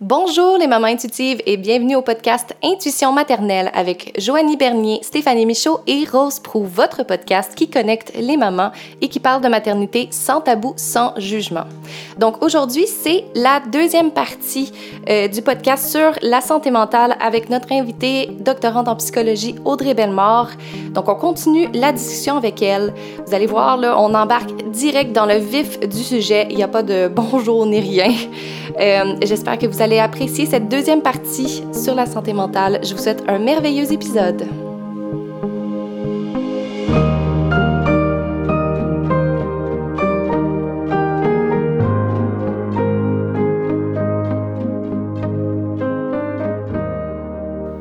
Bonjour les mamans intuitives et bienvenue au podcast Intuition maternelle avec Joanie Bernier, Stéphanie Michaud et Rose Prou, votre podcast qui connecte les mamans et qui parle de maternité sans tabou, sans jugement. Donc aujourd'hui, c'est la deuxième partie euh, du podcast sur la santé mentale avec notre invitée doctorante en psychologie Audrey Bellemare. Donc on continue la discussion avec elle. Vous allez voir, là, on embarque direct dans le vif du sujet. Il n'y a pas de bonjour ni rien. Euh, J'espère que vous allez apprécier cette deuxième partie sur la santé mentale. Je vous souhaite un merveilleux épisode.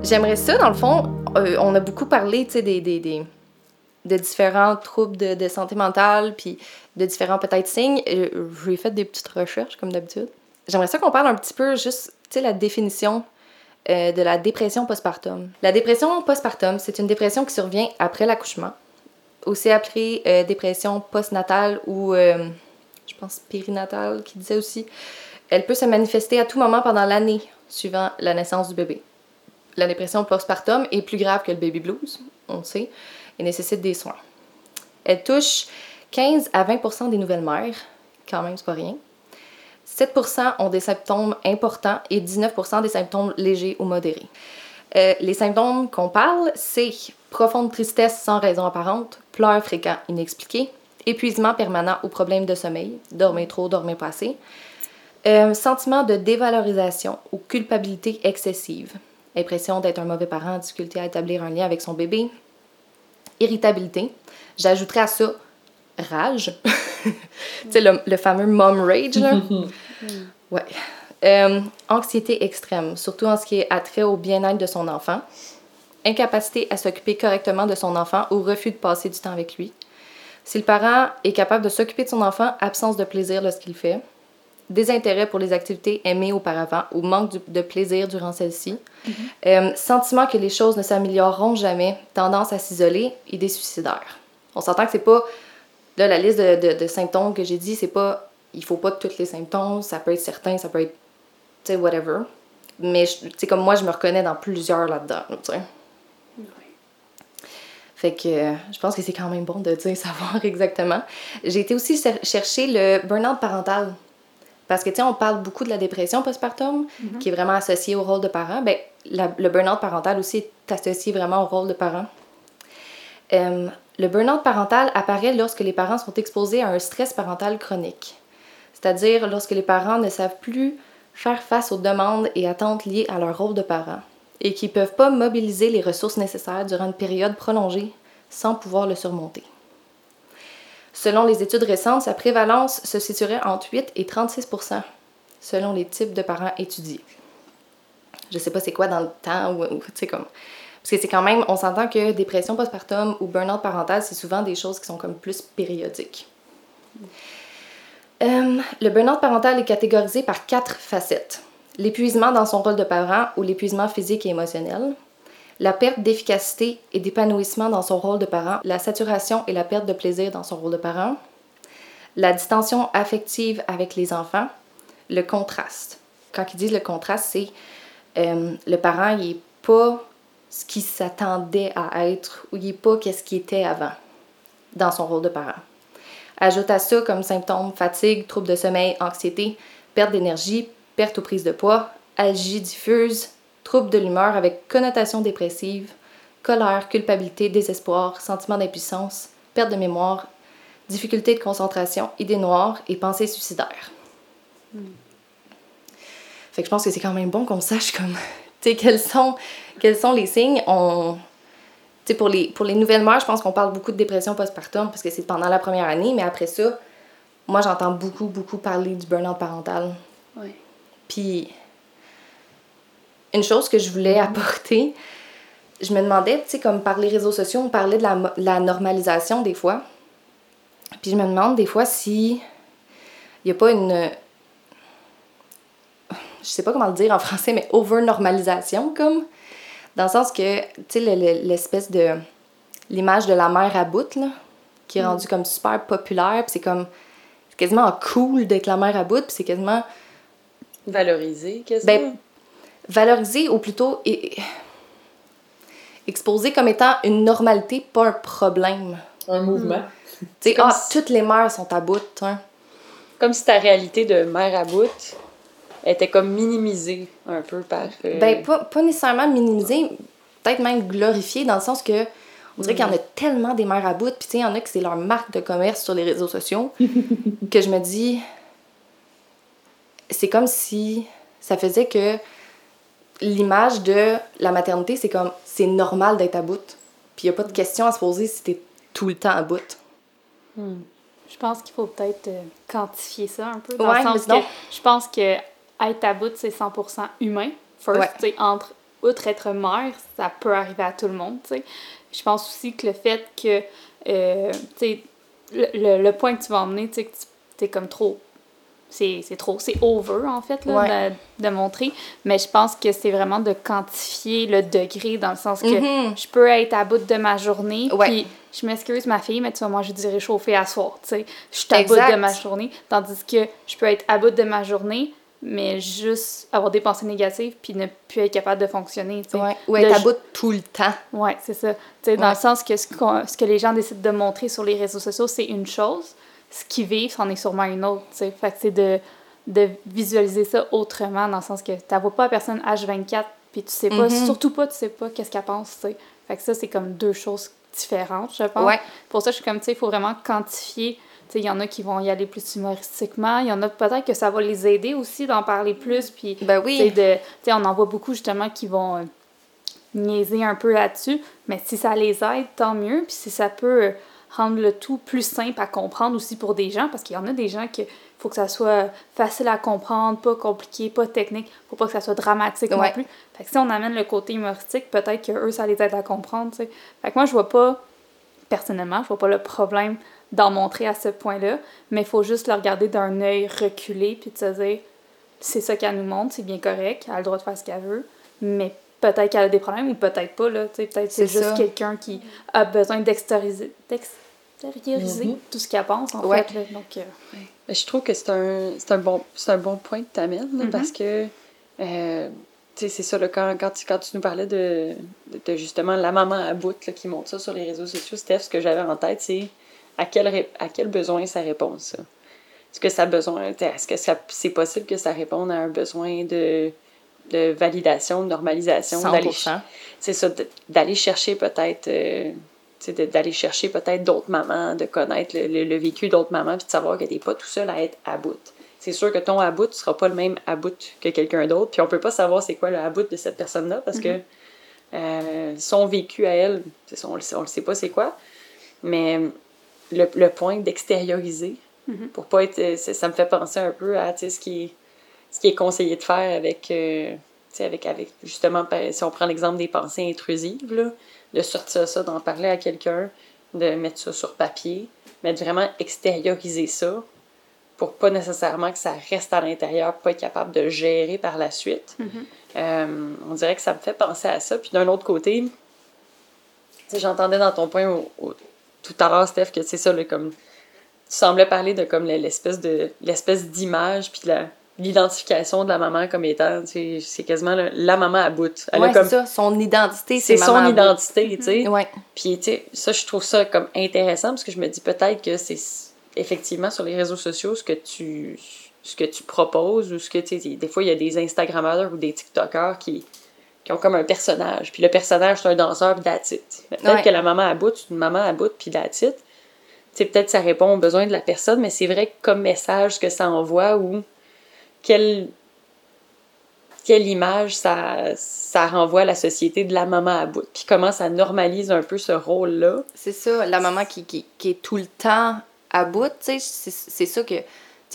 J'aimerais ça, dans le fond, euh, on a beaucoup parlé, des, de différents troubles de, de santé mentale, puis de différents peut-être signes. Euh, J'ai fait des petites recherches, comme d'habitude. J'aimerais ça qu'on parle un petit peu juste, tu sais, la définition euh, de la dépression postpartum. La dépression postpartum, c'est une dépression qui survient après l'accouchement, aussi appelée euh, dépression postnatale ou, euh, je pense, périnatale, qui disait aussi. Elle peut se manifester à tout moment pendant l'année suivant la naissance du bébé. La dépression postpartum est plus grave que le baby blues, on le sait, et nécessite des soins. Elle touche 15 à 20% des nouvelles mères, quand même, c'est pas rien. 7 ont des symptômes importants et 19% des symptômes légers ou modérés. Euh, les symptômes qu'on parle, c'est profonde tristesse sans raison apparente, pleurs fréquents inexpliqués, épuisement permanent ou problème de sommeil, dormir trop, dormir pas assez, euh, sentiment de dévalorisation ou culpabilité excessive, impression d'être un mauvais parent, difficulté à établir un lien avec son bébé, irritabilité. J'ajouterais à ça rage. tu sais, le, le, fameux mom rage, là. ouais. Euh, anxiété extrême, surtout en ce qui est attrait au bien-être de son enfant. Incapacité à s'occuper correctement de son enfant ou refus de passer du temps avec lui. Si le parent est capable de s'occuper de son enfant, absence de plaisir lorsqu'il fait. Désintérêt pour les activités aimées auparavant ou manque de plaisir durant celles-ci. Mm -hmm. euh, sentiment que les choses ne s'amélioreront jamais, tendance à s'isoler, idée suicidaire. On s'entend que c'est pas Là, la liste de, de, de symptômes que j'ai dit, c'est pas. Il faut pas tous les symptômes, ça peut être certain, ça peut être. Tu sais, whatever. Mais, tu sais, comme moi, je me reconnais dans plusieurs là-dedans, tu sais. Oui. Fait que je pense que c'est quand même bon de dire savoir exactement. J'ai été aussi chercher le burn-out parental. Parce que, tu sais, on parle beaucoup de la dépression postpartum, mm -hmm. qui est vraiment associée au rôle de parent. Ben, la, le burn-out parental aussi est associé vraiment au rôle de parent. Euh, le burn-out parental apparaît lorsque les parents sont exposés à un stress parental chronique, c'est-à-dire lorsque les parents ne savent plus faire face aux demandes et attentes liées à leur rôle de parent et qui ne peuvent pas mobiliser les ressources nécessaires durant une période prolongée sans pouvoir le surmonter. Selon les études récentes, sa prévalence se situerait entre 8 et 36% selon les types de parents étudiés. Je sais pas c'est quoi dans le temps ou, tu sais comme parce que c'est quand même, on s'entend que dépression postpartum ou burn-out parental, c'est souvent des choses qui sont comme plus périodiques. Euh, le burn-out parental est catégorisé par quatre facettes. L'épuisement dans son rôle de parent ou l'épuisement physique et émotionnel, la perte d'efficacité et d'épanouissement dans son rôle de parent, la saturation et la perte de plaisir dans son rôle de parent, la distension affective avec les enfants, le contraste. Quand ils disent le contraste, c'est euh, le parent, il n'est pas ce qui s'attendait à être ou il n'est pas qu'est-ce qui était avant dans son rôle de parent. Ajoute à ça comme symptômes fatigue, troubles de sommeil, anxiété, perte d'énergie, perte aux prises de poids, algie diffuse, troubles de l'humeur avec connotation dépressive, colère, culpabilité, désespoir, sentiment d'impuissance, perte de mémoire, difficulté de concentration, idées noires et pensées suicidaires. Hmm. Fait que je pense que c'est quand même bon qu'on sache comme quels sont, quels sont les signes? On, pour, les, pour les nouvelles mères, je pense qu'on parle beaucoup de dépression postpartum parce que c'est pendant la première année, mais après ça, moi, j'entends beaucoup, beaucoup parler du burn-out parental. Oui. Puis, une chose que je voulais apporter, je me demandais, tu sais, comme par les réseaux sociaux, on parlait de la, la normalisation des fois. Puis je me demande des fois si il n'y a pas une, je sais pas comment le dire en français, mais over-normalisation, comme. Dans le sens que, tu sais, l'espèce de. L'image de la mère à bout, là, qui est mm. rendue comme super populaire, puis c'est comme. C'est quasiment cool d'être la mère à bout, puis c'est quasiment. Valoriser, qu'est-ce ben, que Valoriser ou plutôt et, exposer comme étant une normalité, pas un problème. Un mouvement. Tu sais, ah, toutes les mères sont à bout, hein. Comme si ta réalité de mère à bout était comme minimisée un peu par... Euh, ben, pas, pas nécessairement minimisée, peut-être même glorifiée, dans le sens que on dirait qu'il y en a tellement des mères à bout, puis tu sais, il y en a que c'est leur marque de commerce sur les réseaux sociaux, que je me dis, c'est comme si ça faisait que l'image de la maternité, c'est comme, c'est normal d'être à bout. Puis il n'y a pas de question à se poser si t'es tout le temps à bout. Hmm. Je pense qu'il faut peut-être euh, quantifier ça un peu. Dans le sens que je pense que être à bout, c'est 100% humain. First, entre, outre être mère, ça peut arriver à tout le monde, sais. Je pense aussi que le fait que, euh, tu le, le, point que tu vas emmener, tu sais, que tu es comme trop c'est trop, c'est over en fait là, de, montrer. Mais je pense que c'est vraiment de quantifier le degré dans le sens que mm-hmm. je peux être à bout de ma journée, puis je m'excuse ma fille, mais tu vois, moi je dirais chauffer à soir, tu sais. Je suis à bout de ma journée, tandis que je peux être à bout de ma journée, mais juste avoir des pensées négatives puis ne plus être capable de fonctionner. sais. Ou être à bout tout le temps. Oui, c'est ça. sais, Dans le sens que ce, ce, que les gens décident de montrer sur les réseaux sociaux, c'est une chose. Ce qu'ils vivent, c'en est sûrement une autre. sais. Fait que c'est de, de visualiser ça autrement, dans le sens que tu vois pas la personne H24 puis tu sais pas, mm-hmm. surtout pas, tu sais pas qu'est-ce qu'elle pense. sais. Fait que ça, c'est comme deux choses différentes, je pense. Pour ça, je suis comme, tu sais, il faut vraiment quantifier il y en a qui vont y aller plus humoristiquement. Il y en a peut-être que ça va les aider aussi d'en parler plus. Puis, ben oui. De, on en voit beaucoup justement qui vont euh, niaiser un peu là-dessus. Mais si ça les aide, tant mieux. Puis si ça peut euh, rendre le tout plus simple à comprendre aussi pour des gens, parce qu'il y en a des gens qui faut que ça soit facile à comprendre, pas compliqué, pas technique, faut pas que ça soit dramatique non plus. Fait que si on amène le côté humoristique, peut-être que eux ça les aide à comprendre, Fait que moi, je vois pas, personnellement, je vois pas le problème d'en montrer à ce point-là, mais il faut juste le regarder d'un œil reculé puis de se dire c'est ça qu'elle nous montre, c'est bien correct, elle a le droit de faire ce qu'elle veut, mais peut-être qu'elle a des problèmes ou peut-être pas, là, peut-être c'est juste quelqu'un qui a besoin d'extérioriser mm-hmm. tout ce qu'elle pense, en fait. donc, euh, Je trouve que c'est un, un, bon, un bon point que tu amènes, mm-hmm. parce que, euh, c'est ça, quand, quand, tu, quand tu nous parlais de, de, justement la maman à bout qui montre ça sur les réseaux sociaux, Steph, ce que j'avais en tête, c'est à quel, à quel besoin ça répond, ça? Est-ce que ça besoin, est-ce que c'est possible que ça réponde à un besoin de, de validation, de normalisation? 100%. C'est ça, d'aller chercher peut-être, euh, d'aller chercher peut-être d'autres mamans, de connaître le, vécu d'autres mamans, puis de savoir que t'es pas tout seul à être à bout. C'est sûr que ton à bout ne sera pas le même à bout que quelqu'un d'autre, puis on peut pas savoir c'est quoi le à bout de cette personne-là, parce que mm-hmm. euh, son vécu à elle, on, on le sait pas c'est quoi, mais le, le point d'extérioriser mm-hmm. pour pas être. Euh, ça me fait penser un peu à ce qui, ce qui est conseillé de faire avec. Euh, avec, avec justement, si on prend l'exemple des pensées intrusives, là, de sortir ça, d'en parler à quelqu'un, de mettre ça sur papier, mais de vraiment extérioriser ça pour pas nécessairement que ça reste à l'intérieur, pas être capable de gérer par la suite. Mm-hmm. Euh, on dirait que ça me fait penser à ça. Puis d'un autre côté, j'entendais dans ton point au, tout à l'heure, Steph, que c'est ça, comme. Tu semblais parler de comme l'espèce de l'espèce d'image puis l'identification de la maman comme étant, c'est quasiment la, maman à bout. Elle c'est ça, son identité, c'est son identité, tu sais. Ouais. Puis, tu sais, ça, je trouve ça comme intéressant parce que je me dis peut-être que c'est effectivement sur les réseaux sociaux ce que tu ce que tu proposes ou ce que, tu des fois, il y a des Instagrammeurs ou des TikTokers qui qui ont comme un personnage. Puis le personnage, c'est un danseur, puis that's Peut-être que la maman à bout, c'est une maman à bout, puis that's sais peut-être ça répond aux besoins de la personne, mais c'est vrai que comme message que ça envoie ou quelle, quelle image ça, ça renvoie à la société de la maman à bout. Puis comment ça normalise un peu ce rôle-là. C'est ça, la maman qui, qui, qui, est tout le temps à bout, tu sais, c'est ça que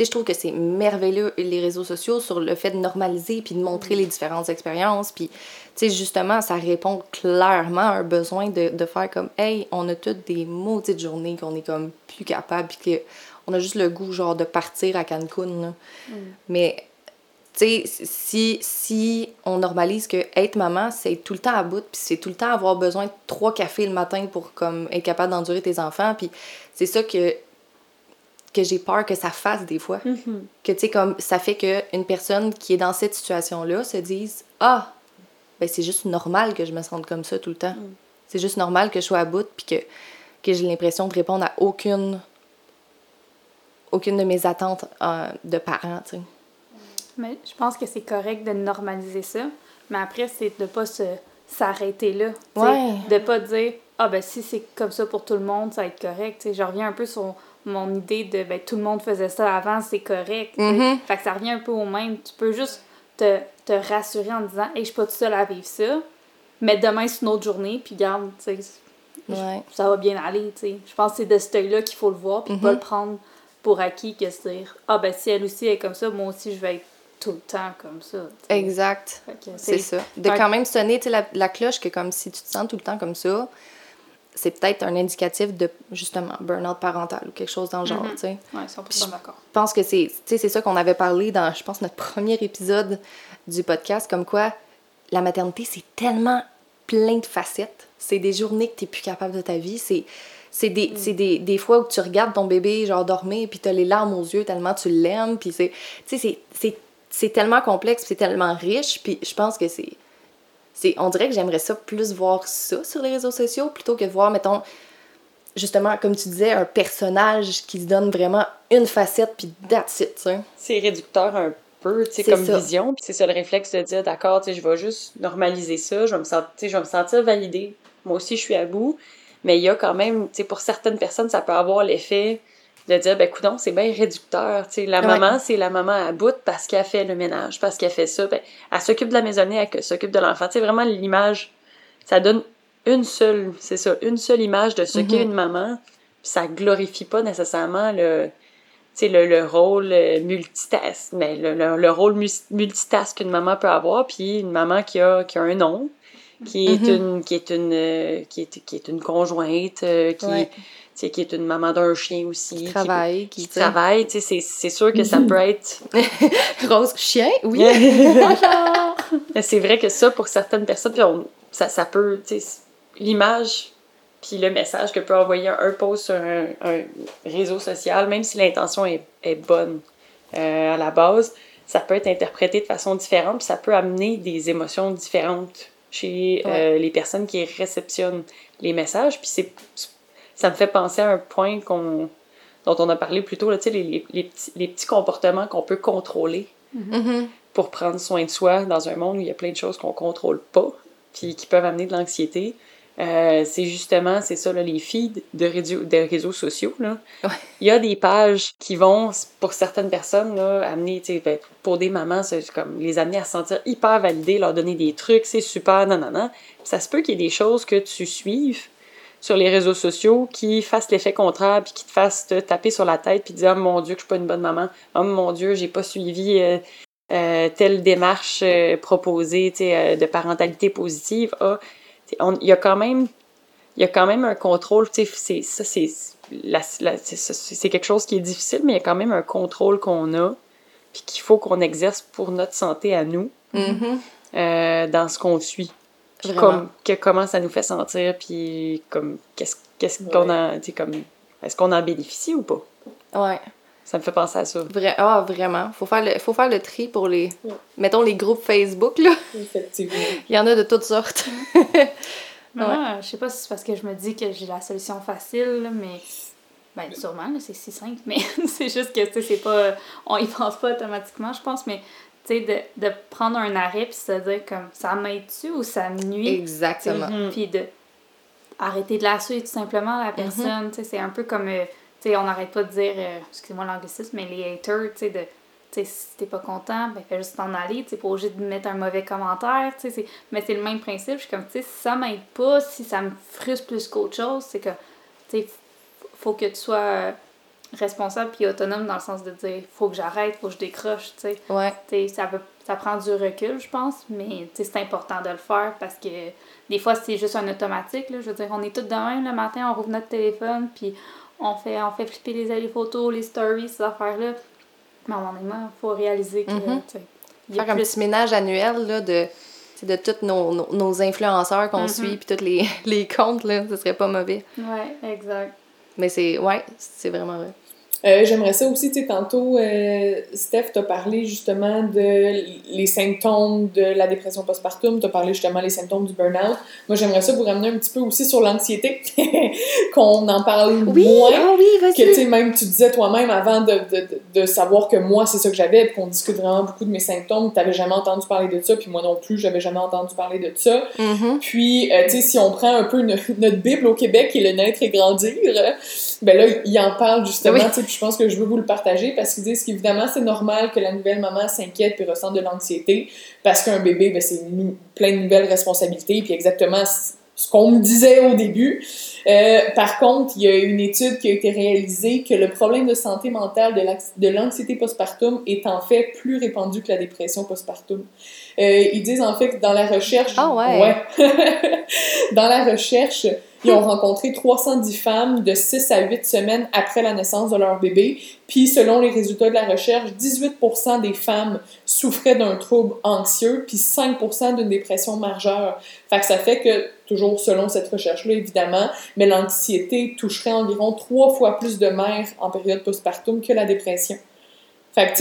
je trouve que c'est merveilleux les réseaux sociaux sur le fait de normaliser puis de montrer les différentes expériences. Puis, tu sais, justement, ça répond clairement à un besoin de, de faire comme, hey, on a toutes des maudites journées qu'on est comme plus capable puis qu'on a juste le goût, genre, de partir à Cancun. Mm. Mais, tu sais, si, si on normalise que être maman, c'est tout le temps à bout, puis c'est tout le temps avoir besoin de trois cafés le matin pour comme être capable d'endurer tes enfants, puis c'est ça que que j'ai peur que ça fasse des fois. Mm-hmm. Que, tu sais, comme ça fait qu'une personne qui est dans cette situation-là se dise Ah, ben c'est juste normal que je me sente comme ça tout le temps. Mm. C'est juste normal que je sois à bout puis que, que j'ai l'impression de répondre à aucune aucune de mes attentes euh, de parents, tu sais. Mais je pense que c'est correct de normaliser ça. Mais après, c'est de pas se s'arrêter là. Ouais. De pas dire Ah ben si c'est comme ça pour tout le monde, ça va être correct. Tu sais, je reviens un peu sur mon idée de ben tout le monde faisait ça avant, c'est correct. Mhm. Fait que ça revient un peu au même. Tu peux juste te, te rassurer en disant Hey, je suis pas toute seule à vivre ça. Mais demain, c'est une autre journée, puis garde, tu Ouais. ça va bien aller, tu sais. Je pense que c'est de cet œil-là qu'il faut le voir, puis pas Mhm. le prendre pour acquis que se dire Ah ben si elle aussi est comme ça, moi aussi je vais être tout le temps comme ça. Exact. C'est ça. De quand même sonner la, la cloche que comme si tu te sens tout le temps comme ça, c'est peut-être un indicatif de justement burn-out parental ou quelque chose dans le genre, Mhm. tu sais. Ouais, 100% d'accord. Je pense que c'est c'est ça qu'on avait parlé dans, je pense, notre premier épisode du podcast, comme quoi la maternité, c'est tellement plein de facettes. C'est des journées que tu n'es plus capable de ta vie. C'est c'est des, c'est des, des fois où tu regardes ton bébé genre dormir puis tu as les larmes aux yeux tellement tu l'aimes puis c'est tu sais c'est- tellement complexe puis c'est tellement riche puis je pense que c'est c'est on dirait que j'aimerais ça plus voir ça sur les réseaux sociaux plutôt que de voir mettons justement comme tu disais un personnage qui se donne vraiment une facette puis that's it C'est réducteur un peu, tu sais, comme ça. vision. Puis c'est ça le réflexe de dire, d'accord, tu sais, je vais juste normaliser ça, je vais me sentir, je vais me sentir validée. Moi aussi, je suis à bout. Mais il y a quand même, tu sais, pour certaines personnes, ça peut avoir l'effet de dire, ben, coudon, c'est bien réducteur. La Ouais. maman, c'est la maman à bout parce qu'elle fait le ménage, parce qu'elle fait ça. Ben, elle s'occupe de la maisonnée, elle s'occupe de l'enfant. Sais, vraiment, l'image, ça donne une seule, c'est ça, une seule image de ce qu'est Mhm. une maman. Puis ça glorifie pas nécessairement le, le, le rôle euh, multitask, mais le, le, le rôle mu- multitask qu'une maman peut avoir, puis une maman qui a, qui a un nom, qui est Mhm. une qui est une euh, qui est, qui est une conjointe, euh, qui, Ouais. sais, qui est une maman d'un chien aussi, qui travaille qui, travaille, tu sais, c'est, c'est sûr que ça peut être Rose chien oui c'est vrai que ça, pour certaines personnes, puis on- ça, ça peut, tu sais, l'image puis le message que peut envoyer un, un post sur un, un réseau social, même si l'intention est, est bonne euh, à la base, ça peut être interprété de façon différente, puis ça peut amener des émotions différentes chez euh, les personnes qui réceptionnent les messages. Puis c'est, ça me fait penser à un point qu'on, dont on a parlé plus tôt, là, tu sais, les, les, les petits, les petits comportements qu'on peut contrôler Mhm. pour prendre soin de soi dans un monde où il y a plein de choses qu'on contrôle pas, puis qui peuvent amener de l'anxiété. Euh, c'est justement, c'est ça, là, les feeds de, réseaux sociaux. Là. Ouais. Il y a des pages qui vont, pour certaines personnes, là, amener, ben, pour des mamans, c'est comme les amener à se sentir hyper validées, leur donner des trucs, c'est super, non, non, non. Ça se peut qu'il y ait des choses que tu suives sur les réseaux sociaux qui fassent l'effet contraire, puis qui te fassent te taper sur la tête, puis te dire, oh mon Dieu, que je suis pas une bonne maman, oh mon Dieu, j'ai pas suivi euh, euh, telle démarche euh, proposée de parentalité positive. Ah, il y a quand même il y a quand même un contrôle, tu sais, c'est ça c'est c'est- quelque chose qui est difficile, mais il y a quand même un contrôle qu'on a, puis qu'il faut qu'on exerce pour notre santé à nous, Mhm. euh, dans ce qu'on suit. Puis comme, que, comment ça nous fait sentir, puis comme, qu'est-ce qu'est-ce qu'on en, comme, est-ce qu'on en bénéficie ou pas? ouais Ça me fait penser à ça. Vra- ah, vraiment. Faut faire, le, faut faire le tri pour les. Mettons les groupes Facebook, là. Effectivement. Il y en a de toutes sortes. Mais Ouais. moi, je sais pas si c'est parce que je me dis que j'ai la solution facile, là, mais. Ben, sûrement, là, c'est si simple, mais c'est juste que, tu sais, c'est pas. On y pense pas automatiquement, je pense, mais, tu sais, de, de prendre un arrêt puis se dire, comme, ça m'aide-tu ou ça me nuit? Exactement. Puis de arrêter de la suivre tout simplement la personne. Tu sais, C'est un peu comme, euh, on n'arrête pas de dire, euh, excusez-moi l'anglicisme, mais les haters, tu sais, de, si t'es pas content, ben fais juste t'en aller, tu sais, pas obligé de mettre un mauvais commentaire, c'est- mais c'est le même principe, je suis comme, tu sais, si ça m'aide pas, si ça me frustre plus qu'autre chose, c'est que, tu faut que tu sois euh, responsable puis autonome dans le sens de dire, faut que j'arrête, faut que je décroche, tu sais. Ouais. T'sais, ça, peut, ça prend du recul, je pense, mais t'sais, c'est important de le faire parce que des fois, c'est juste un automatique. Là. Je veux dire, on est tous de même le matin, on rouvre notre téléphone, puis on fait, on fait flipper les, les photos, les stories, ces affaires-là. Mais à un moment donné, il faut réaliser que. Mhm. il y a Faire un plus- petit ménage annuel, là, de. de tous nos, nos, nos influenceurs qu'on Mhm. suit, puis tous les, les comptes, là, ce serait pas mauvais. Ouais, exact. Mais c'est. Ouais, c'est vraiment vrai. Euh, j'aimerais ça aussi, tu sais, tantôt, euh, Steph t'a parlé justement de les symptômes de la dépression postpartum, t'as parlé justement des symptômes du burn-out. Moi, j'aimerais ça vous ramener un petit peu aussi sur l'anxiété, qu'on en parle Oui, moins. ah oui. Que, tu sais, même tu disais toi-même avant de, de, de, savoir que moi, c'est ça que j'avais, puis qu'on discute vraiment beaucoup de mes symptômes, t'avais jamais entendu parler de ça, puis moi non plus, j'avais jamais entendu parler de ça. Mhm. Puis, euh, tu sais, si on prend un peu notre, notre Bible au Québec, qui est le naître et grandir, ben là, il en parle justement, Oui. tu sais, puis je pense que je veux vous le partager parce qu'ils disent qu'évidemment, c'est normal que la nouvelle maman s'inquiète puis ressente de l'anxiété parce qu'un bébé, ben, c'est plein de nouvelles responsabilités, puis exactement ce qu'on me disait au début. Euh, par contre, il y a une étude qui a été réalisée que le problème de santé mentale de l'anxiété postpartum est en fait plus répandu que la dépression postpartum. Euh, ils disent en fait que dans la recherche... Ah ouais. dans la recherche, ils ont rencontré 310 femmes de 6 à 8 semaines après la naissance de leur bébé. Puis, selon les résultats de la recherche, 18% des femmes souffraient d'un trouble anxieux, puis 5% d'une dépression majeure. Fait que ça fait que, toujours selon cette recherche-là, évidemment, mais l'anxiété toucherait environ trois fois plus de mères en période postpartum que la dépression. Fait que,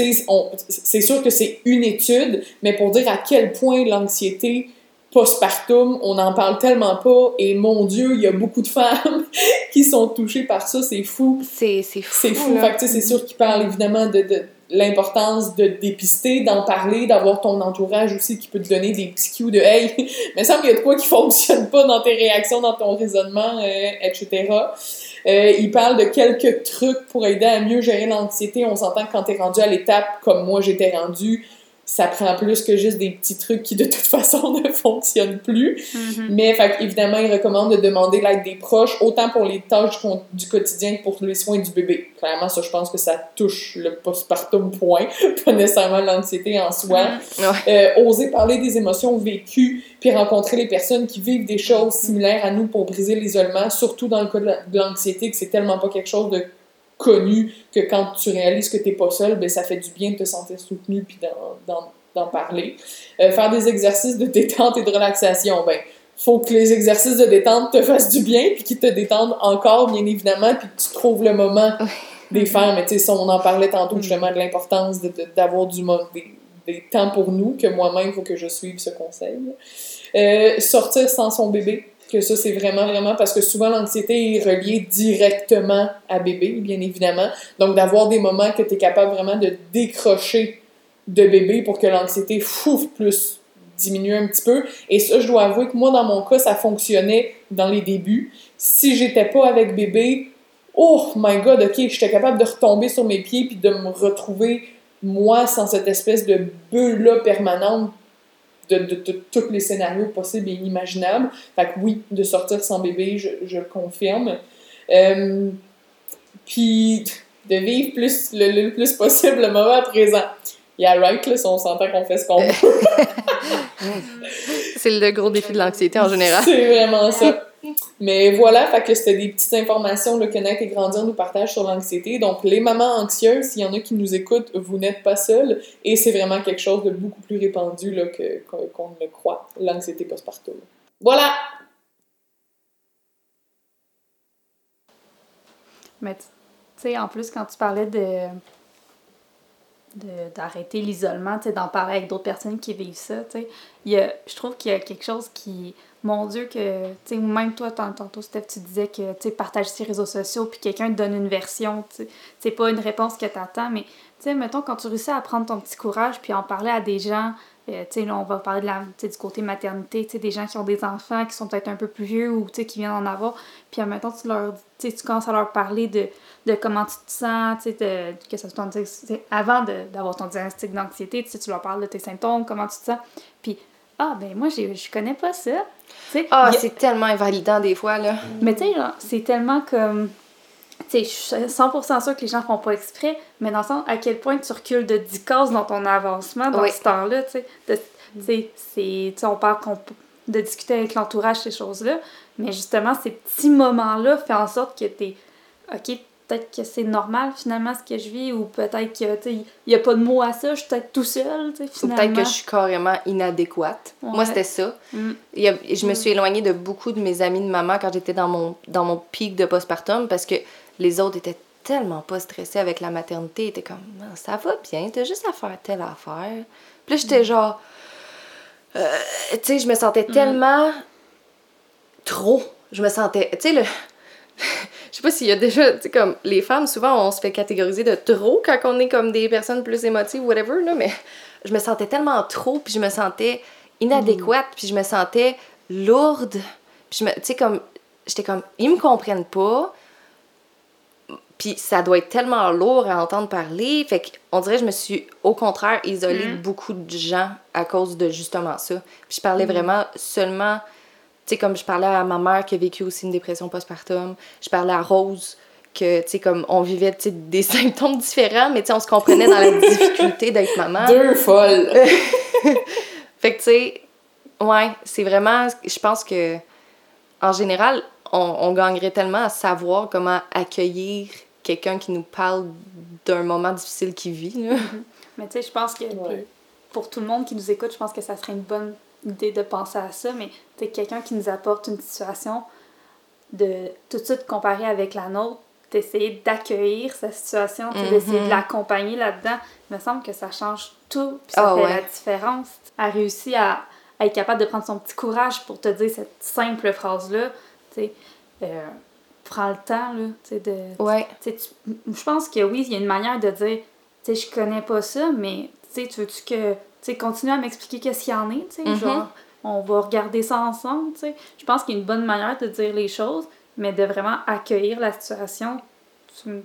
c'est sûr que c'est une étude, mais pour dire à quel point l'anxiété postpartum, on n'en parle tellement pas, et mon Dieu, il y a beaucoup de femmes qui sont touchées par ça, c'est fou. C'est fou. C'est fou. là. Fait que, tu sais, c'est sûr qu'il parle évidemment de, de l'importance de dépister, d'en parler, d'avoir ton entourage aussi qui peut te donner des petits cues de hey, mais ça me semble qu'il y a de quoi qui fonctionne pas dans tes réactions, dans ton raisonnement, euh, etc. Euh, il parle de quelques trucs pour aider à mieux gérer l'anxiété. On s'entend que quand t'es rendu à l'étape comme moi j'étais rendu, ça prend plus que juste des petits trucs qui de toute façon ne fonctionnent plus. Mhm. Mais fait, évidemment, il recommande de demander l'aide des proches, autant pour les tâches du, quotidien que pour les soins du bébé. Clairement, ça, je pense que ça touche le postpartum point, pas nécessairement l'anxiété en soi. Euh, oser parler des émotions vécues, puis rencontrer les personnes qui vivent des choses similaires à nous pour briser l'isolement, surtout dans le cas de l'anxiété, que c'est tellement pas quelque chose de connu que quand tu réalises que t'es pas seul, ben ça fait du bien de te sentir soutenu puis d'en- parler. Euh, faire des exercices de détente et de relaxation, ben faut que les exercices de détente te fassent du bien puis qu'ils te détendent encore bien évidemment puis que tu trouves le moment des faire. Mais tu sais on en parlait tantôt justement de l'importance de- de- d'avoir du des temps pour nous que moi-même il faut que je suive ce conseil. Euh, sortir sans son bébé que ça c'est vraiment vraiment parce que souvent l'anxiété est reliée directement à bébé bien évidemment. Donc d'avoir des moments que tu es capable vraiment de décrocher de bébé pour que l'anxiété fouf plus diminue un petit peu. Et ça je dois avouer que moi dans mon cas ça fonctionnait dans les débuts. Si j'étais pas avec bébé oh my god ok j'étais capable de retomber sur mes pieds puis de me retrouver moi sans cette espèce de bulle là permanente de, de, de tous les scénarios possibles et inimaginables. Fait que oui, de sortir sans bébé, je, je le confirme. Euh, puis de vivre plus, le, le plus possible le moment présent. Yeah, right, là, si on s'entend qu'on fait ce qu'on veut. C'est le gros défi de l'anxiété en général. C'est vraiment ça. Mais voilà, c'était des petites informations là, que et Grandir nous partage sur l'anxiété. Donc, les mamans anxieuses, s'il y en a qui nous écoutent, vous n'êtes pas seules. Et c'est vraiment quelque chose de beaucoup plus répandu là, que, qu'on, ne le croit, l'anxiété postpartum. Voilà! Mais tu sais, en plus, quand tu parlais de de- d'arrêter l'isolement, d'en parler avec d'autres personnes qui vivent ça, tu sais, je trouve qu'il y a quelque chose qui, mon Dieu, que, même toi, tant- tantôt, Steph, tu disais que, tu sais, partager ses réseaux sociaux, puis quelqu'un te donne une version, c'est pas une réponse que tu attends, mais, tu sais, mettons, quand tu réussis à prendre ton petit courage, puis en parler à des gens, euh, tu sais, on va parler de la, du côté maternité, tu sais, des gens qui ont des enfants, qui sont peut-être un peu plus vieux, ou, tu sais, qui viennent en avoir, puis, mettons, tu leur, tu commences à leur parler de, de comment tu te sens, tu sais, que ça soit ton, avant d'avoir ton diagnostic d'anxiété, tu leur parles de tes symptômes, comment tu te sens, puis, ah, ben, moi, je connais pas ça. Ah, a- c'est tellement invalidant des fois, là. mais tu sais, genre, c'est tellement comme. Tu sais, je suis 100% sûre que les gens font pas exprès, mais dans le sens, à quel point tu recules de 10 cases dans ton avancement dans Oui. ce temps-là, tu sais. Tu sais, c'est. Tu sais, on parle qu'on- de discuter avec l'entourage, ces choses-là, mais justement, ces petits moments-là font en sorte que t'es. Ok, peut-être que c'est normal finalement ce que je vis, ou peut-être que, il n'y a pas de mots à ça, je suis peut-être tout seul, Ou finalement. peut-être que je suis carrément inadéquate. Moi, c'était ça. Mm. Je me suis éloignée de beaucoup de mes amis de maman quand j'étais dans mon, dans mon pic de postpartum parce que les autres étaient tellement pas stressée avec la maternité. T'es comme, Non, ça va bien, t'as juste à faire telle affaire. Puis là, j'étais genre. euh, tu sais, je me sentais tellement trop. Je me sentais. Tu sais, le. Je sais pas s'il y a déjà, tu sais, comme les femmes, souvent on se fait catégoriser de trop quand on est comme des personnes plus émotives, whatever, là, mais je me sentais tellement trop, puis je me sentais inadéquate, puis je me sentais lourde, puis je me, tu sais, comme, j'étais comme, ils me comprennent pas, puis ça doit être tellement lourd à entendre parler, fait qu'on dirait que je me suis, au contraire, isolée de beaucoup de gens à cause de justement ça. Puis je parlais vraiment seulement sais, comme je parlais à ma mère qui a vécu aussi une dépression postpartum, je parlais à Rose que, tu sais, comme on vivait, des symptômes différents, mais tu sais, on se comprenait dans la difficulté d'être maman. Deux folles. Fait que, tu sais, ouais, c'est vraiment, je pense que, en général, on, on gagnerait tellement à savoir comment accueillir quelqu'un qui nous parle d'un moment difficile qu'il vit, là. Mais tu sais, je pense que Ouais. pour tout le monde qui nous écoute, je pense que ça serait une bonne idée de penser à ça. Mais sais, quelqu'un qui nous apporte une situation, de tout de suite comparer avec la nôtre, d'essayer d'accueillir sa situation, d'essayer de Mhm. l'accompagner là-dedans, il me semble que ça change tout, puis ça Ah fait ouais. la différence. Elle réussit à, à être capable de prendre son petit courage pour te dire cette simple phrase-là, tu sais, euh, prends le temps, là, tu sais, de... Ouais. Tu je pense que oui, il y a une manière de dire, tu sais, je connais pas ça, mais tu sais, tu veux-tu que, sais, continue à m'expliquer qu'est-ce qu'il y en est, tu sais, Mhm. genre, on va regarder ça ensemble, tu sais. Je pense qu'il y a une bonne manière de dire les choses, mais de vraiment accueillir la situation. Tu me,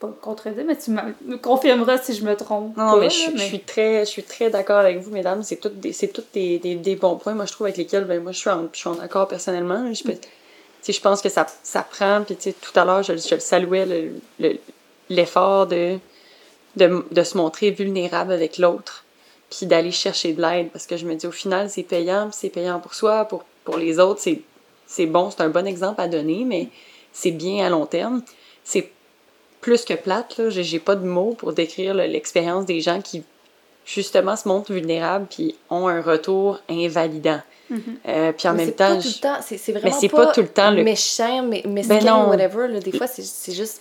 pas me contredis, mais tu me, me confirmeras si je me trompe. Non, pas, mais là, je, je suis très, je suis très d'accord avec vous, mesdames. C'est tous des, tous des, des, des bons points, moi, je trouve, avec lesquels, ben, moi, je suis en, je suis en accord personnellement. Je, peux- sais, je pense que ça, ça prend, puis tout à l'heure, je, je le saluais, le- le- l'effort de, de, de se montrer vulnérable avec l'autre, puis d'aller chercher de l'aide, parce que je me dis, au final, c'est payant, c'est payant pour soi, pour, pour les autres, c'est, c'est bon, c'est un bon exemple à donner, mais c'est bien à long terme. C'est plus que plate, là. J'ai, j'ai pas de mots pour décrire là, l'expérience des gens qui, justement, se montrent vulnérables puis ont un retour invalidant. Euh, puis en Mais même c'est temps, pas tout le temps, c'est c'est vraiment c'est pas tout le temps le- méchant, mais mesquin, Ben non. whatever, là. Des fois, c'est c'est juste...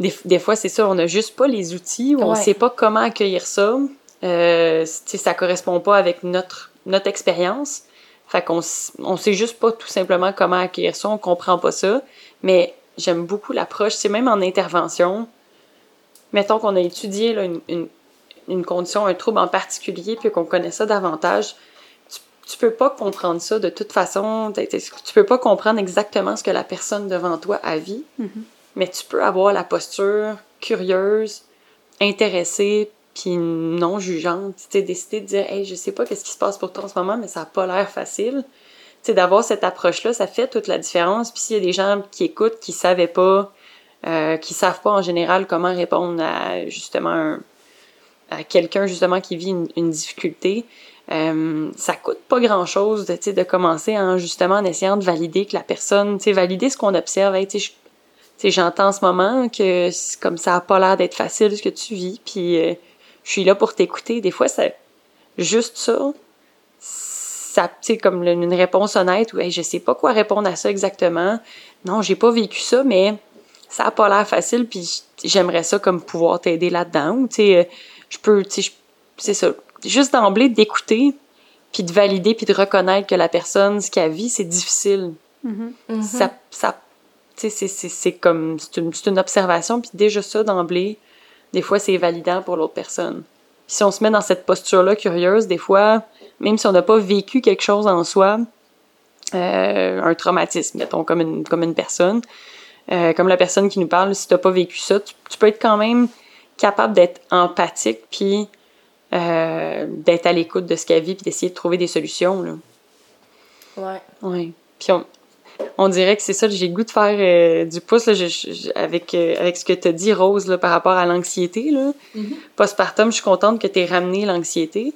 des, des fois, c'est ça, on n'a juste pas les outils ou on Ouais. sait pas comment accueillir ça. Euh, ça correspond pas avec notre, notre expérience. Fait qu'on on sait juste pas tout simplement comment accueillir ça, on comprend pas ça. Mais j'aime beaucoup l'approche, c'est même en intervention. Mettons qu'on a étudié là, une, une, une condition, un trouble en particulier, puis qu'on connaît ça davantage. Tu, tu peux pas comprendre ça de toute façon. t'es- t'es- Tu peux pas comprendre exactement ce que la personne devant toi a vit mais tu peux avoir la posture curieuse, intéressée, puis non jugeante. Tu décider de dire, hey, je sais pas qu'est-ce qui se passe pour toi en ce moment, mais ça a pas l'air facile. Tu d'avoir cette approche-là, ça fait toute la différence. Puis s'il y a des gens qui écoutent, qui savaient pas, euh, qui savent pas en général comment répondre à justement à quelqu'un justement qui vit une, difficulté, euh, ça coûte pas grand-chose de, tu sais, de commencer en justement en essayant de valider que la personne, tu valider ce qu'on observe. Tu j'entends en ce moment que comme ça a pas l'air d'être facile ce que tu vis, puis euh, je suis là pour t'écouter. Des fois, ça, juste ça, ça, sais, comme une réponse honnête ou hey, je sais pas quoi répondre à ça exactement. Non, j'ai pas vécu ça, mais ça a pas l'air facile, puis j'aimerais ça comme pouvoir t'aider là-dedans. Ou, tu sais, euh, je peux, tu sais, c'est ça. Juste d'emblée d'écouter, puis de valider, puis de reconnaître que la personne, ce qu'elle vit, c'est difficile. Mhm. Ça, ça, c'est- c'est c'est comme, c'est une, c'est une observation, puis déjà ça d'emblée, des fois, c'est validant pour l'autre personne. Puis si on se met dans cette posture-là curieuse, des fois, même si on n'a pas vécu quelque chose en soi, euh, un traumatisme, mettons, comme une, comme une personne, euh, comme la personne qui nous parle, si tu n'as pas vécu ça, tu, tu peux être quand même capable d'être empathique, puis euh, d'être à l'écoute de ce qu'elle vit, puis d'essayer de trouver des solutions. Là. Ouais. Oui. Puis on, on dirait que c'est ça, j'ai le goût de faire euh, du pouce là, je- je- avec, euh, avec ce que tu as dit, Rose, là, par rapport à l'anxiété. là. Postpartum, je suis contente que tu aies ramené l'anxiété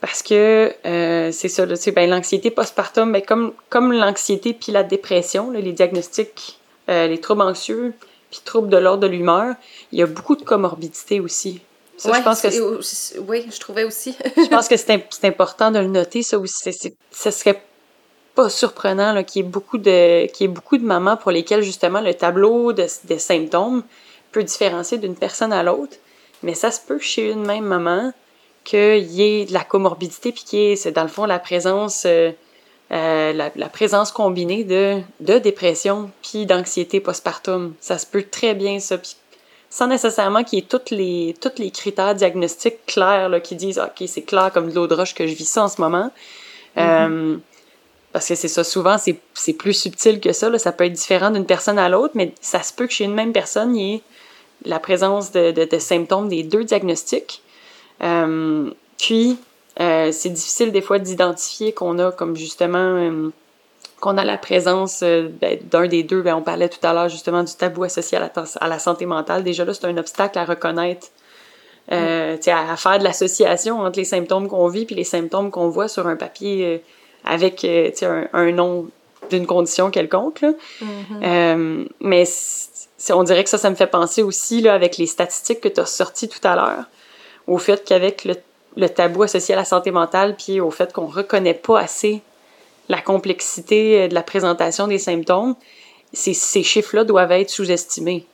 parce que euh, c'est ça, ben, l'anxiété postpartum, ben, comme, comme l'anxiété puis la dépression, là, les diagnostics, les troubles anxieux puis troubles de l'ordre de l'humeur, il y a beaucoup de comorbidités aussi. Ça, Ouais, je pense que oui, je trouvais aussi. je pense que c'est im- c'est important de le noter, ça aussi. Ce serait pas surprenant qu'il y ait beaucoup de qu'il y ait beaucoup de mamans pour lesquelles justement le tableau de, des symptômes peut différencier d'une personne à l'autre, mais ça se peut chez une même maman, qu'il y ait de la comorbidité, puis qu'il y ait, c'est dans le fond, la présence, euh, euh, la, la, présence combinée de, de dépression puis d'anxiété postpartum. Ça se peut très bien, ça. Puis sans nécessairement qu'il y ait tous les, critères diagnostiques clairs là, qui disent OK, c'est clair comme de l'eau de roche que je vis ça en ce moment. euh, parce que c'est ça, souvent, c'est, plus subtil que ça. Là. Ça peut être différent d'une personne à l'autre, mais ça se peut que chez une même personne, il y ait la présence de, de, de symptômes des deux diagnostics. Euh, puis, euh, c'est difficile des fois d'identifier qu'on a comme justement euh, qu'on a la présence ben, d'un des deux. Ben, on parlait tout à l'heure justement du tabou associé à la, à la santé mentale. Déjà là, c'est un obstacle à reconnaître, euh, mm. à, à, faire de l'association entre les symptômes qu'on vit puis les symptômes qu'on voit sur un papier avec un, un, nom d'une condition quelconque. Là. Mm-hmm. mais on dirait que ça, ça me fait penser aussi là, avec les statistiques que tu as sorties tout à l'heure, au fait qu'avec le le tabou associé à la santé mentale, puis au fait qu'on reconnaît pas assez la complexité de la présentation des symptômes, ces, ces chiffres-là doivent être sous-estimés.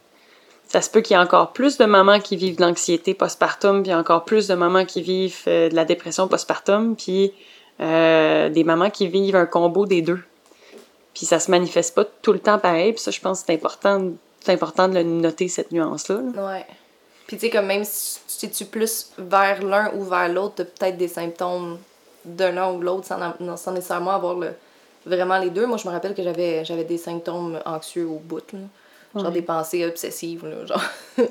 Ça se peut qu'il y ait encore plus de mamans qui vivent de l'anxiété postpartum, puis encore plus de mamans qui vivent euh, de la dépression postpartum, puis euh, des mamans qui vivent un combo des deux. Puis ça se manifeste pas tout le temps pareil, puis ça, je pense que c'est important, c'est important de le noter, cette nuance-là. Là. Ouais. Puis tu sais, comme même si tu es plus vers l'un ou vers l'autre, t'as peut-être des symptômes de l'un ou de l'autre sans, sans, nécessairement avoir le, vraiment les deux. Moi, je me rappelle que j'avais, j'avais des symptômes anxieux au bout, là. Genre ouais. des pensées obsessives, là, genre.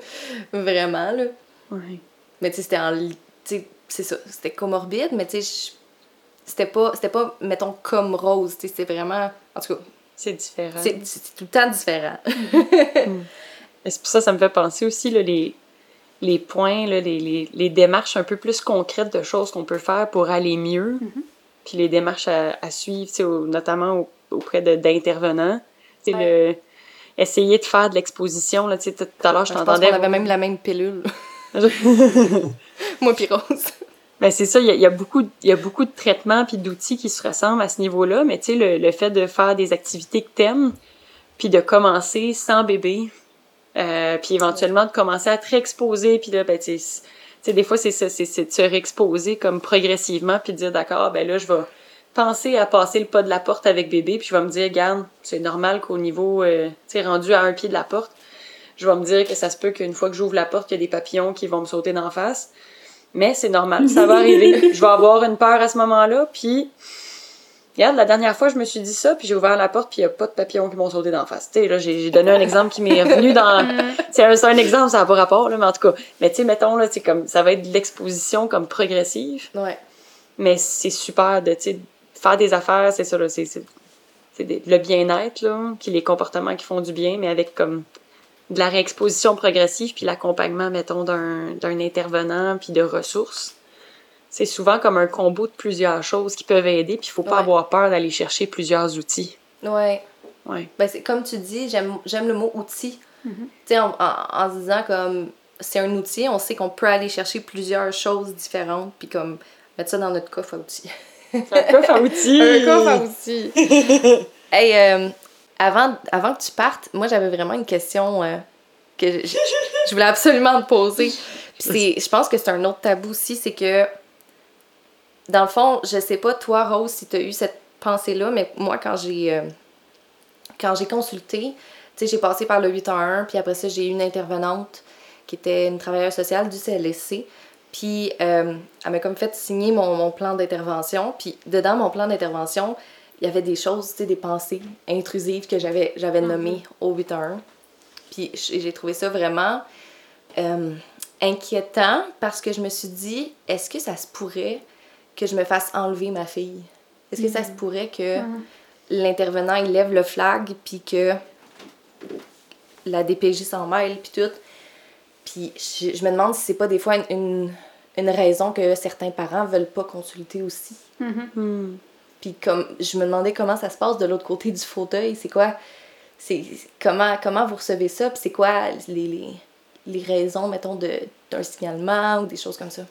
vraiment, là. Ouais. Mais tu sais, c'était en... C'est ça, c'était comorbide, mais tu sais, c'était pas, c'était pas, mettons, comme rose, tu sais, c'était vraiment... En tout cas... C'est différent. C'est, c'est tout le temps différent. mm. Et c'est pour ça ça me fait penser aussi, là, les les points, là, les, les, les, démarches un peu plus concrètes de choses qu'on peut faire pour aller mieux, mm -hmm. puis les démarches à, à suivre, au, notamment au, auprès d'intervenants. Ouais. Le, essayer de faire de l'exposition. Là, tout à l'heure, je t'entendais. On avait même la même pilule. Moi, puis Rose. Ben, c'est ça, il y, a beaucoup, y a beaucoup de traitements puis d'outils qui se ressemblent à ce niveau-là, mais tu sais, le, le fait de faire des activités que t'aimes, puis de commencer sans bébé, euh, puis éventuellement de commencer à te réexposer, puis là, ben, tu sais, des fois, c'est ça, c'est de se réexposer comme progressivement, puis de dire, d'accord, ben là, je vais penser à passer le pas de la porte avec bébé, puis je vais me dire, regarde, c'est normal qu'au niveau, euh, tu sais, rendu à un pied de la porte, je vais me dire que ça se peut qu'une fois que j'ouvre la porte, il y a des papillons qui vont me sauter d'en face. Mais c'est normal, ça va arriver. je vais avoir une peur à ce moment-là, puis Regarde, la dernière fois, je me suis dit ça, puis j'ai ouvert la porte, puis il n'y a pas de papillons qui m'ont sauté d'en face. Tu sais, là, j'ai donné un exemple qui m'est revenu dans. c'est un, un, exemple, ça n'a pas rapport, là, mais en tout cas. Mais tu sais, mettons, là, comme, ça va être de l'exposition comme progressive. Ouais. Mais c'est super de, tu sais, faire des affaires, c'est ça, là, c'est le bien-être, là, puis les comportements qui font du bien, mais avec comme de la réexposition progressive, puis l'accompagnement, mettons, d'un intervenant, puis de ressources c'est souvent comme un combo de plusieurs choses qui peuvent aider, puis il faut pas ouais. avoir peur d'aller chercher plusieurs outils. Ouais. Ouais. Ben, c'est comme tu dis, j'aime le mot outil. Mm -hmm. Tu sais, en, en, en, se disant comme c'est un outil, on sait qu'on peut aller chercher plusieurs choses différentes, puis comme mettre ça dans notre coffre à outils. un coffre à outils! un coffre à outils! hey, euh, avant, avant que tu partes, moi j'avais vraiment une question euh, que je, voulais absolument te poser. Puis je pense que c'est un autre tabou aussi, c'est que dans le fond, je sais pas, toi, Rose, si tu as eu cette pensée-là, mais moi, quand j'ai euh, quand j'ai consulté, tu sais, j'ai passé par le 811, puis après ça, j'ai eu une intervenante qui était une travailleuse sociale du CLSC. Puis euh, elle m'a comme fait signer mon plan d'intervention. Puis dedans mon plan d'intervention, il y avait des choses, tu sais, des pensées intrusives que j'avais j'avais mm -hmm. nommées au 811. Puis j'ai trouvé ça vraiment euh, inquiétant parce que je me suis dit, est-ce que ça se pourrait que je me fasse enlever ma fille? Est-ce que mm -hmm. ça se pourrait que mm -hmm. l'intervenant il lève le flag puis que la DPJ s'en mêle puis tout? Puis je, je, me demande si c'est pas des fois une, une, une, raison que certains parents veulent pas consulter aussi. Puis comme je me demandais comment ça se passe de l'autre côté du fauteuil, c'est quoi? C'est comment comment vous recevez ça? Puis c'est quoi les, les, les raisons mettons de d'un signalement ou des choses comme ça?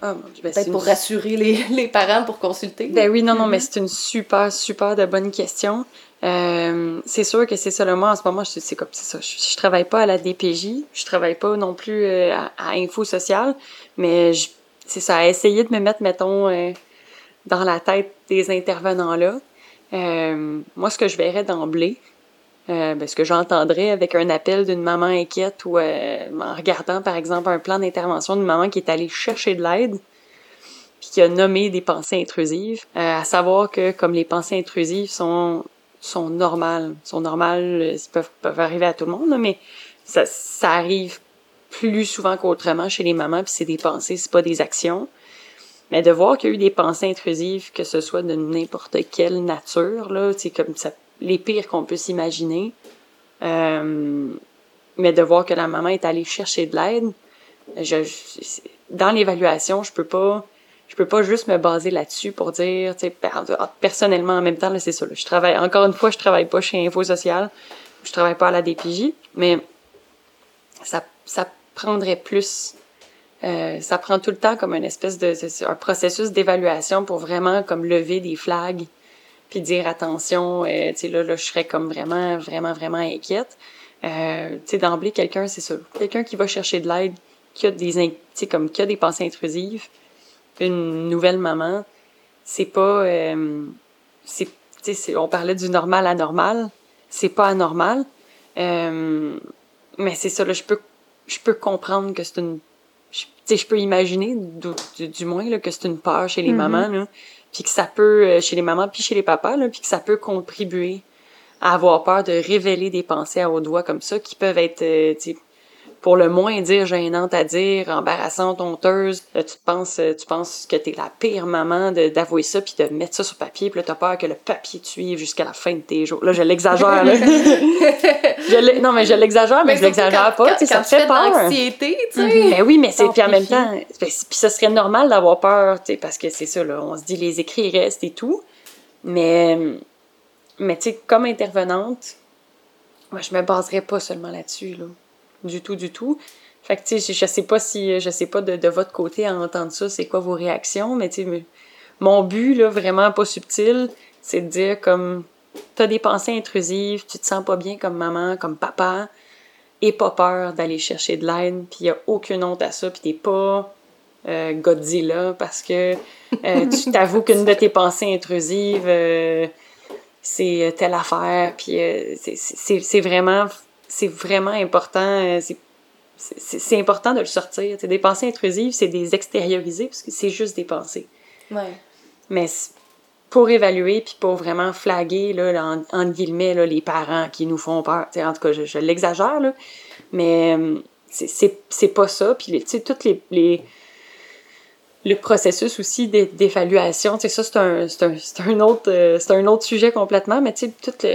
Ah, ben, Peut-être une pour rassurer les, les parents pour consulter. Ben oui, non, non, mais c'est une super, super de bonne question. Euh, c'est sûr que c'est ça, le moi, en ce moment, je- c'est comme ça. Je, je travaille pas à la DPJ, je travaille pas non plus euh, à, à Info Social, mais c'est ça, à essayer de me mettre, mettons, euh, dans la tête des intervenants-là. Euh, moi, ce que je verrais d'emblée, euh, ben, ce que j'entendrais avec un appel d'une maman inquiète ou euh, en regardant, par exemple, un plan d'intervention d'une maman qui est allée chercher de l'aide, puis qui a nommé des pensées intrusives, euh, à savoir que comme les pensées intrusives sont sont normales, sont normales, euh, peuvent, peuvent arriver à tout le monde, mais ça, ça arrive plus souvent qu'autrement chez les mamans, puis c'est des pensées, c'est pas des actions. Mais de voir qu'il y a eu des pensées intrusives, que ce soit de n'importe quelle nature, là, c'est comme ça, les pires qu'on peut s'imaginer. Euh, mais de voir que la maman est allée chercher de l'aide, je, je- dans l'évaluation, je peux pas, je peux pas juste me baser là-dessus pour dire, tu sais, per- personnellement, en même temps, là, c'est ça, là, je travaille, encore une fois, je travaille pas chez Info Social, je travaille pas à la DPJ, mais ça, ça prendrait plus, euh, ça prend tout le temps comme une espèce de, un processus d'évaluation pour vraiment comme lever des flags, puis dire attention, euh, tu sais, là, là, je serais comme vraiment, vraiment, vraiment inquiète. Euh, tu sais, d'emblée, quelqu'un, c'est ça, quelqu'un qui va chercher de l'aide, qui a des, tu sais, comme, qui a des pensées intrusives, une nouvelle maman, c'est pas, euh, c'est, tu sais, on parlait du normal anormal, c'est pas anormal, euh, mais c'est ça, là, je peux, je peux comprendre que c'est une, sais, je peux imaginer, du, du- du moins, là, que c'est une peur chez les Mhm. mamans, là, puis que ça peut, euh, chez les mamans puis chez les papas, là, puis que ça peut contribuer à avoir peur de révéler des pensées à haut doigt comme ça, qui peuvent être, euh, tu sais, pour le moins dire gênantes à dire, embarrassantes, honteuses. Là, tu penses, euh, tu penses que t'es la pire maman de- d'avouer ça puis de mettre ça sur papier, puis là, t'as peur que le papier te suive jusqu'à la fin de tes jours. Là, je l'exagère. Je non, mais je l'exagère, mais, je surtout l'exagère pas, quand- ça fait tu fais de peur. tu sais. Ben oui, mais c'est puis en même temps, ben, puis ça serait normal d'avoir peur, tu sais, parce que c'est ça là, on se dit les écrits restent et tout, mais mais tu sais comme intervenante, moi je me baserais pas seulement là-dessus là, du tout du tout. Fait que tu sais, je, je sais pas si je sais pas de, de votre côté à entendre ça, c'est quoi vos réactions, mais tu sais mon but là vraiment pas subtil, c'est de dire comme t'as des pensées intrusives, tu te sens pas bien comme maman, comme papa, et pas peur d'aller chercher de l'aide, puis il n'y a aucune honte à ça, puis t'es pas euh, Godzilla parce que euh, tu t'avoues qu'une de tes pensées intrusives, euh, c'est telle affaire, puis c'est vraiment, c'est vraiment important, euh, c'est- important de le sortir. T'sais, des pensées intrusives, c'est des extérioriser, parce que c'est juste des pensées. Ouais. Mais pour évaluer puis pour vraiment flaguer, là, en, entre guillemets, là, les parents qui nous font peur, tu sais, en tout cas, je, je l'exagère, mais euh, c'est- pas ça. Puis, tu sais, toutes les, les- le processus aussi d'é- d'évaluation, ça, c'est un, c'est un, un, autre, euh, un autre sujet complètement, mais tu sais, toute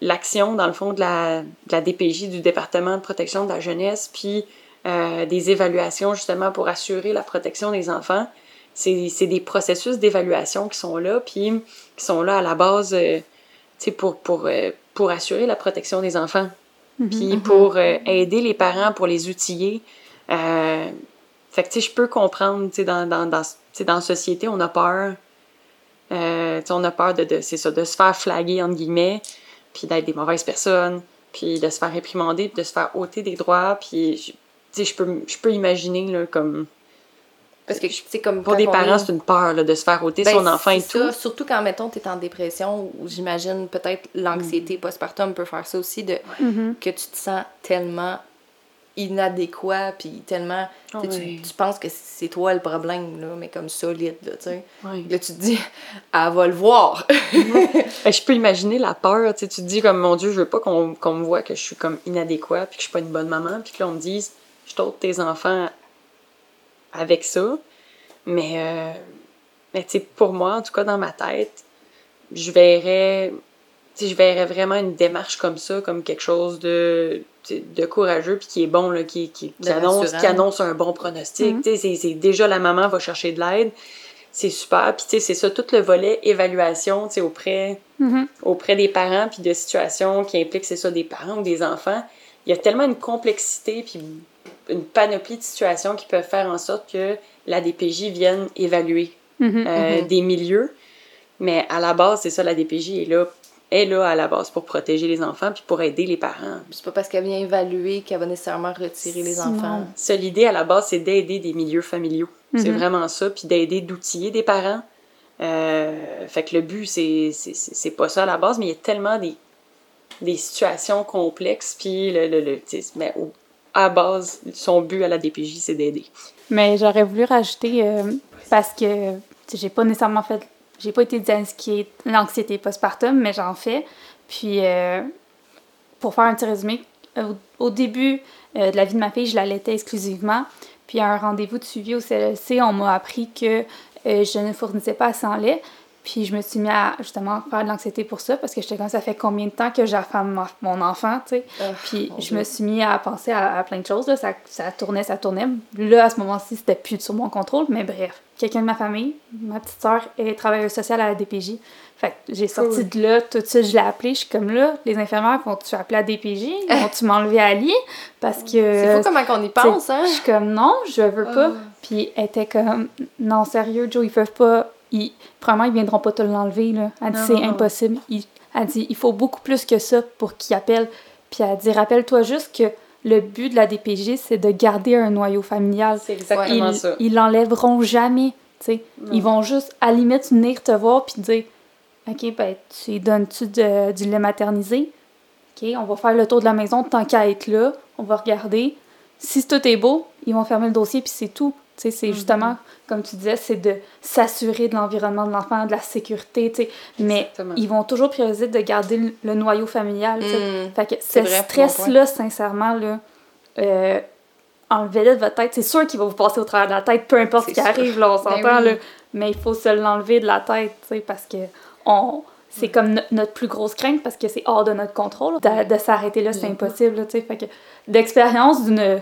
l'action, dans le fond, de la, de la DPJ, du département de protection de la jeunesse, puis euh, des évaluations, justement, pour assurer la protection des enfants, c'est des processus d'évaluation qui sont là, puis qui sont là à la base, euh, tu sais, pour, pour, pour assurer la protection des enfants, puis pour euh, aider les parents, pour les outiller. Fait que, tu sais, je peux comprendre, tu sais, dans, dans, dans, tu sais, dans la société, on a peur. Euh, tu sais, on a peur de, de, c'est ça, de se faire flaguer, entre guillemets, puis d'être des mauvaises personnes, puis de se faire réprimander, puis de se faire ôter des droits, puis, je- tu sais, je peux, je peux imaginer, là, comme... Parce que, tu sais, comme. Pour des parents, est- c'est une peur, là, de se faire ôter Ben, son enfant et tout. surtout quand, mettons, t'es en dépression, ou j'imagine peut-être Mm. l'anxiété postpartum peut faire ça aussi, de que tu te sens tellement inadéquat, puis tellement. tu sais, tu- penses que c'est toi le problème, là, mais comme solide, là, tu sais. Là, tu te dis, elle va le voir. Ben, je peux imaginer la peur, tu sais, tu te dis comme, mon Dieu, je veux pas qu'on me voit que je suis comme inadéquat, puis que je suis pas une bonne maman, puis que là, on me dise, je t'ôte tes enfants avec ça. Mais, euh, mais tu sais, pour moi, en tout cas, dans ma tête, je verrais, je verrais vraiment une démarche comme ça, comme quelque chose de, de courageux, puis qui est bon, là, qui, qui, annonce, qui annonce un bon pronostic. Tu sais, c'est- déjà la maman va chercher de l'aide. C'est super. Puis, tu sais, c'est ça, tout le volet évaluation, tu sais, auprès Mhm. auprès des parents, puis de situations qui impliquent, c'est ça, des parents ou des enfants, il y a tellement une complexité, puis une panoplie de situations qui peuvent faire en sorte que la DPJ vienne évaluer Mhm. euh, Mhm. des milieux. Mais à la base, c'est ça, la DPJ est là, est là à la base pour protéger les enfants puis pour aider les parents. C'est pas parce qu'elle vient évaluer qu'elle va nécessairement retirer les Sinon. enfants. Ça, l'idée à la base, c'est d'aider des milieux familiaux. C'est Mhm. vraiment ça, puis d'aider, d'outiller des parents. Euh, fait que le but, c'est, c'est, c'est c'est pas ça à la base, mais il y a tellement des, des situations complexes, puis le, le, le- tu sais, mais au- à base, son but à la DPJ, c'est d'aider. Mais j'aurais voulu rajouter, euh, parce que j'ai pas nécessairement fait, j'ai pas été diagnostiquée l'anxiété postpartum, mais j'en fais. Puis, euh, pour faire un petit résumé, au, début euh, de la vie de ma fille, je l'allaitais exclusivement. Puis, à un rendez-vous de suivi au CLSC, on m'a appris que euh, je ne fournissais pas assez en lait. Puis, je me suis mis à justement faire de l'anxiété pour ça, parce que j'étais comme ça fait combien de temps que j'affame mon enfant, tu sais? Ah, Puis je Dieu. me suis mis à penser à, à plein de choses. Là. Ça, ça tournait, ça tournait. Là, à ce moment-ci, c'était plus sur mon contrôle. Mais bref, quelqu'un de ma famille, ma petite soeur, est travailleuse sociale à la DPJ. Fait que j'ai sorti de là, tout de suite, je l'ai appelé. Je suis comme là, les infirmières vont-tu appeler la DPJ? Vont-tu m'enlever à lit? Parce que. C'est fou comment qu'on y pense, hein? Je suis comme non, je veux pas. Ah. Puis elle était comme non, sérieux, Joe, ils peuvent pas. Ils, premièrement, ils viendront pas te l'enlever. Là. Elle dit c'est impossible. Il, elle dit il faut beaucoup plus que ça pour qu'ils appellent. Puis elle dit rappelle-toi juste que le but de la DPJ, c'est de garder un noyau familial. C'est exactement Ils ça. ils l'enlèveront jamais. Ils vont juste, à la limite, venir te voir puis dire OK, ben, tu donnes-tu de- du lait maternisé? OK, on va faire le tour de la maison tant qu'à être là. On va regarder. Si tout est beau, ils vont fermer le dossier puis c'est tout. C'est justement, comme tu disais, c'est de s'assurer de l'environnement de l'enfant, de la sécurité, tu sais. Mais Exactement. ils vont toujours prioriser de garder le, le noyau familial, tu sais. Mm. Fait que ce stress-là, sincèrement, là, euh, enlevez-le de votre tête. C'est sûr qu'il va vous passer au travers de la tête, peu importe ce qui sûr. arrive, là, on s'entend, Ben oui. là. Mais il faut se l'enlever de la tête, tu sais, parce que on... c'est comme no- notre plus grosse crainte, parce que c'est hors de notre contrôle. De, de s'arrêter là, c'est Mhm. impossible, là. Fait que d'expérience d'une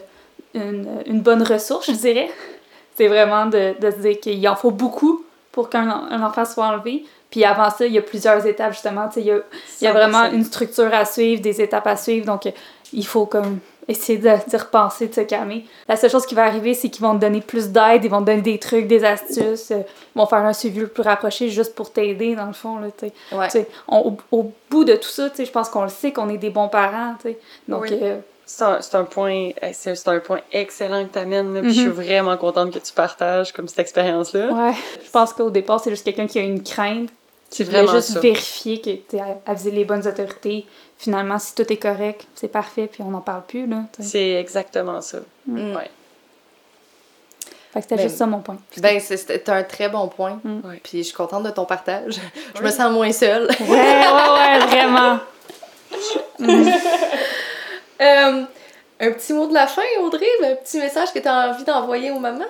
une, une bonne ressource, je dirais, c'est vraiment de, de se dire qu'il en faut beaucoup pour qu'un un enfant soit enlevé. Puis avant ça, il y a plusieurs étapes, justement. Il y a, il y a vraiment 100%. une structure à suivre, des étapes à suivre. Donc, il faut comme essayer de- repenser, de se calmer. La seule chose qui va arriver, c'est qu'ils vont te donner plus d'aide, ils vont te donner des trucs, des astuces, euh, ils vont faire un suivi le plus rapproché juste pour t'aider, dans le fond. Là, tu sais. Ouais. Tu sais, on- au, au bout de tout ça, je pense qu'on le sait qu'on est des bons parents. tu sais. Donc, Oui. euh, C'est un, c'est un point, c'est c'est un point excellent que tu amènes. Je suis Mhm. vraiment contente que tu partages comme cette expérience-là. ouais, je pense qu'au départ, c'est juste quelqu'un qui a une crainte, C'est qui voulait juste ça. vérifier que tu aviser les bonnes autorités. Finalement, si tout est correct, c'est parfait, puis on n'en parle plus. Là. C'est exactement ça. Mm. Ouais. Fait que c'était Ben, juste ça mon point. Ben, c'était un très bon point. Mm. Ouais. Puis je suis contente de ton partage. Je Oui. me sens moins seule. Ouais, ouais, ouais, vraiment. Euh, un petit mot de la fin, Audrey? Un petit message que tu as envie d'envoyer aux mamans?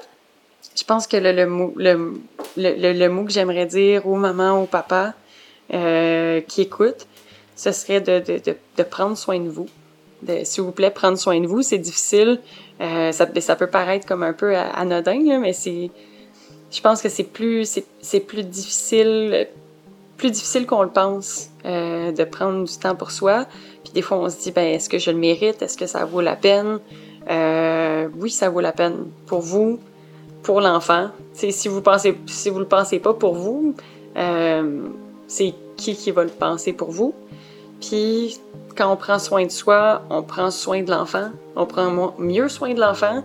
Je pense que le, le, mot, le, le, le- mot que j'aimerais dire aux mamans, aux papas euh, qui écoutent, ce serait de, de, de, prendre soin de vous. S'il vous plaît, prendre soin de vous. C'est difficile. Euh, ça, ça peut paraître comme un peu anodin, là, mais c'est. Je pense que c'est plus, c'est, plus difficile, plus difficile qu'on le pense, de prendre du temps pour soi. Des fois, on se dit, ben, est-ce que je le mérite? Est-ce que ça vaut la peine? Euh, oui, ça vaut la peine pour vous, pour l'enfant. Si vous pensez, si vous le pensez pas pour vous, euh, c'est qui qui va le penser pour vous? Puis quand on prend soin de soi, on prend soin de l'enfant, on prend mieux soin de l'enfant,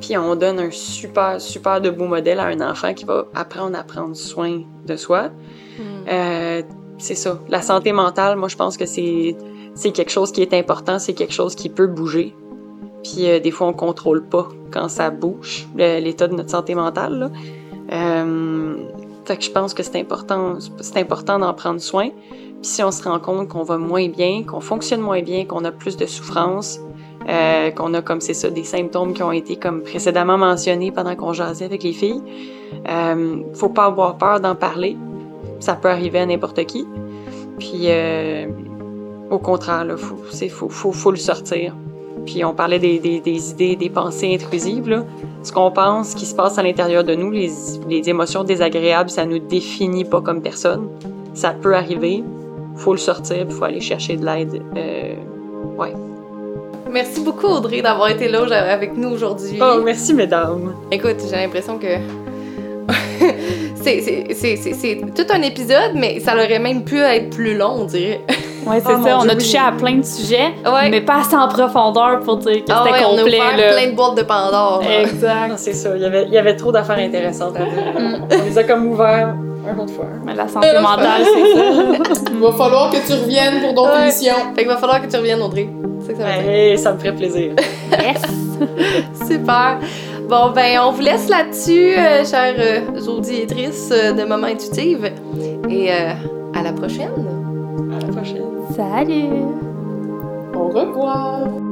puis on donne un super super de beau modèle à un enfant qui va apprendre à prendre soin de soi. Euh, c'est ça. La santé mentale, moi je pense que c'est c'est quelque chose qui est important, c'est quelque chose qui peut bouger. Puis euh, des fois, on contrôle pas quand ça bouge, l'état de notre santé mentale. Euh, fait que je pense que c'est important, c'est important d'en prendre soin. Puis si on se rend compte qu'on va moins bien, qu'on fonctionne moins bien, qu'on a plus de souffrance, euh, qu'on a comme c'est ça des symptômes qui ont été comme précédemment mentionnés pendant qu'on jasait avec les filles, faut pas avoir peur d'en parler. Ça peut arriver à n'importe qui. Puis au contraire, là, faut, c'est, faut, faut, faut le sortir. Puis on parlait des, des, des idées, des pensées intrusives. Là. Ce qu'on pense, ce qui se passe à l'intérieur de nous, les, les émotions désagréables, ça nous définit pas comme personne. Ça peut arriver. Faut le sortir, puis faut aller chercher de l'aide. Euh, ouais. Merci beaucoup, Audrey, d'avoir été là avec nous aujourd'hui. Oh, merci, mesdames. Écoute, j'ai l'impression que. c'est- c'est c'est- c'est- c'est tout un épisode, mais ça aurait même pu être plus long, on dirait. Ouais, c'est Oh, ça. On Dieu, a oui. touché à plein de sujets, Ouais. mais pas assez en profondeur pour dire que Ah c'était ouais, on a complet. ouvert là. plein de boîtes de Pandore. Exact. c'est ça. Il y, avait, il y avait trop d'affaires intéressantes à dire. Mm. On les a comme ouverts une autre fois. Mais la santé mentale, c'est ça. Il va falloir que tu reviennes pour d'autres Ouais. émissions. Fait qu'il va falloir que tu reviennes, Audrey. C'est ça que ça veut dire. Hey, ça me ferait plaisir. Yes. Super. Bon, ben, on vous laisse là-dessus, euh, chères euh, auditrices euh, de Moments Intuitive. Et euh, à la prochaine. À la prochaine. Salut. Au revoir.